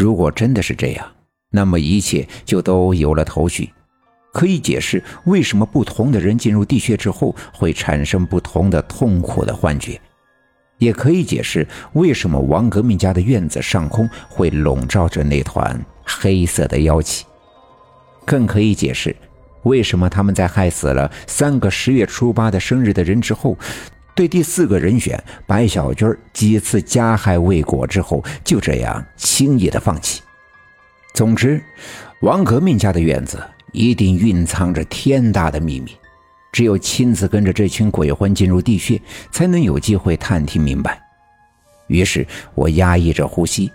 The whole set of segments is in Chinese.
如果真的是这样，那么一切就都有了头绪，可以解释为什么不同的人进入地穴之后会产生不同的痛苦的幻觉，也可以解释为什么王革命家的院子上空会笼罩着那团黑色的妖气，更可以解释为什么他们在害死了三个十月初八的生日的人之后。对第四个人选白小军几次加害未果之后，就这样轻易的放弃。总之，王革命家的院子一定蕴藏着天大的秘密，只有亲自跟着这群鬼魂进入地穴，才能有机会探听明白。于是我压抑着呼吸，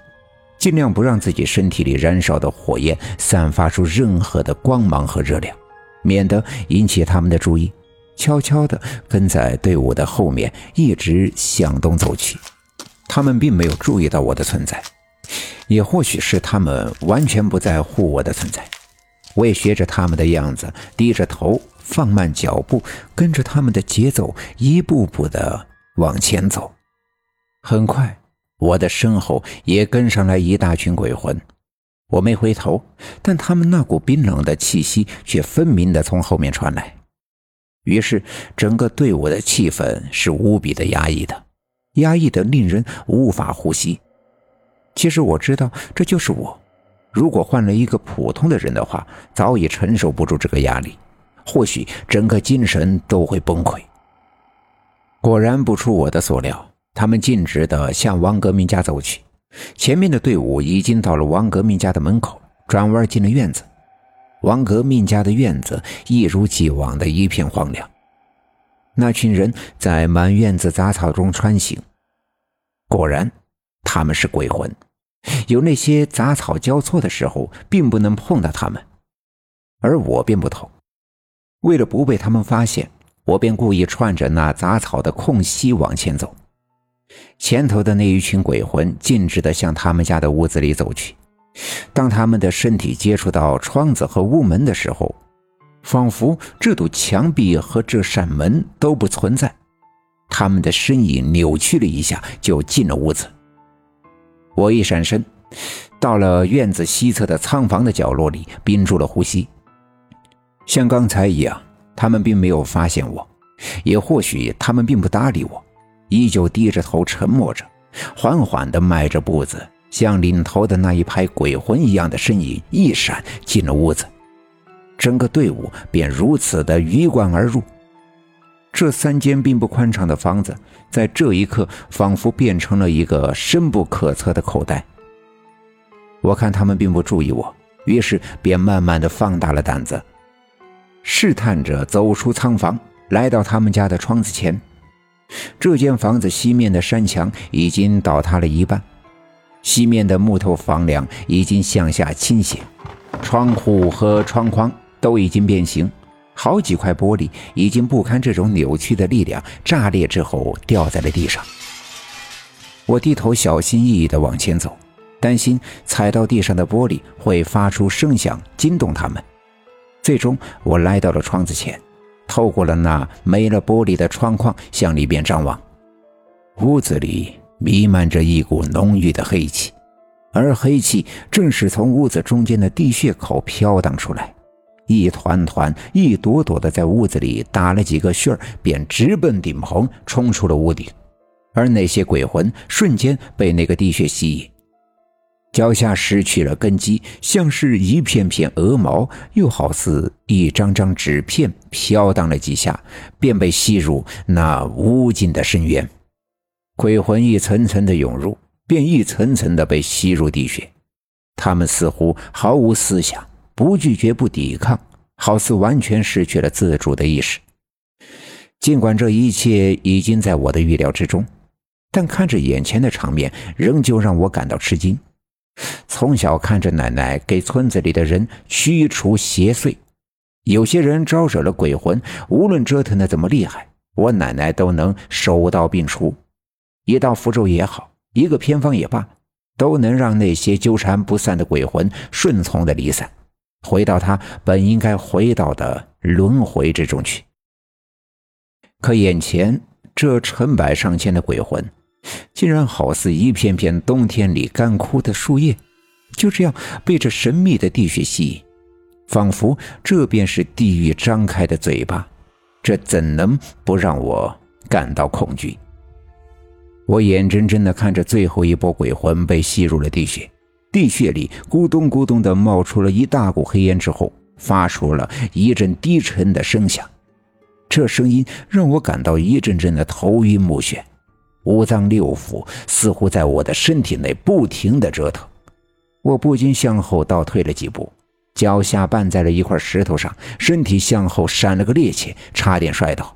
尽量不让自己身体里燃烧的火焰散发出任何的光芒和热量，免得引起他们的注意。悄悄地跟在队伍的后面，一直向东走去。他们并没有注意到我的存在，也或许是他们完全不在乎我的存在。我也学着他们的样子，低着头，放慢脚步，跟着他们的节奏，一步步地往前走。很快，我的身后也跟上来一大群鬼魂。我没回头，但他们那股冰冷的气息却分明地从后面传来。于是，整个队伍的气氛是无比的压抑的，压抑的令人无法呼吸。其实我知道，这就是我。如果换了一个普通的人的话，早已承受不住这个压力，或许整个精神都会崩溃。果然不出我的所料，他们径直的向王革命家走去。前面的队伍已经到了王革命家的门口，转弯进了院子。王革命家的院子一如既往的一片荒凉，那群人在满院子杂草中穿行。果然，他们是鬼魂，有那些杂草交错的时候，并不能碰到他们。而我便不同，为了不被他们发现，我便故意串着那杂草的空隙往前走。前头的那一群鬼魂径直地向他们家的屋子里走去。当他们的身体接触到窗子和屋门的时候，仿佛这堵墙壁和这扇门都不存在，他们的身影扭曲了一下，就进了屋子。我一闪身，到了院子西侧的仓房的角落里，屏住了呼吸。像刚才一样，他们并没有发现我，也或许他们并不搭理我，依旧低着头沉默着，缓缓地迈着步子。像领头的那一排鬼魂一样的身影一闪进了屋子，整个队伍便如此的鱼贯而入。这三间并不宽敞的房子，在这一刻仿佛变成了一个深不可测的口袋。我看他们并不注意我，于是便慢慢的放大了胆子，试探着走出仓房，来到他们家的窗子前。这间房子西面的山墙已经倒塌了一半。西面的木头房梁已经向下倾斜，窗户和窗框都已经变形，好几块玻璃已经不堪这种扭曲的力量，炸裂之后掉在了地上。我低头小心翼翼地往前走，担心踩到地上的玻璃会发出声响惊动他们。最终，我来到了窗子前，透过了那没了玻璃的窗框向里边张望，屋子里。弥漫着一股浓郁的黑气，而黑气正是从屋子中间的地穴口飘荡出来，一团团、一朵朵的在屋子里打了几个旋儿，便直奔顶棚，冲出了屋顶。而那些鬼魂瞬间被那个地穴吸引，脚下失去了根基，像是一片片鹅毛，又好似一张张纸片，飘荡了几下，便被吸入那无尽的深渊。鬼魂一层层的涌入，便一层层的被吸入地穴。他们似乎毫无思想，不拒绝，不抵抗，好似完全失去了自主的意识。尽管这一切已经在我的预料之中，但看着眼前的场面，仍旧让我感到吃惊。从小看着奶奶给村子里的人驱除邪祟，有些人招惹了鬼魂，无论折腾的怎么厉害，我奶奶都能手到病除。一道符咒也好，一个偏方也罢，都能让那些纠缠不散的鬼魂顺从的离散，回到他本应该回到的轮回之中去。可眼前这成百上千的鬼魂，竟然好似一片片冬天里干枯的树叶，就这样被这神秘的地穴吸引，仿佛这便是地狱张开的嘴巴，这怎能不让我感到恐惧？我眼睁睁地看着最后一波鬼魂被吸入了地穴，地穴里咕咚咕咚地冒出了一大股黑烟，之后发出了一阵低沉的声响。这声音让我感到一阵阵的头晕目眩，五脏六腑似乎在我的身体内不停地折腾。我不禁向后倒退了几步，脚下绊在了一块石头上，身体向后闪了个趔趄，差点摔倒。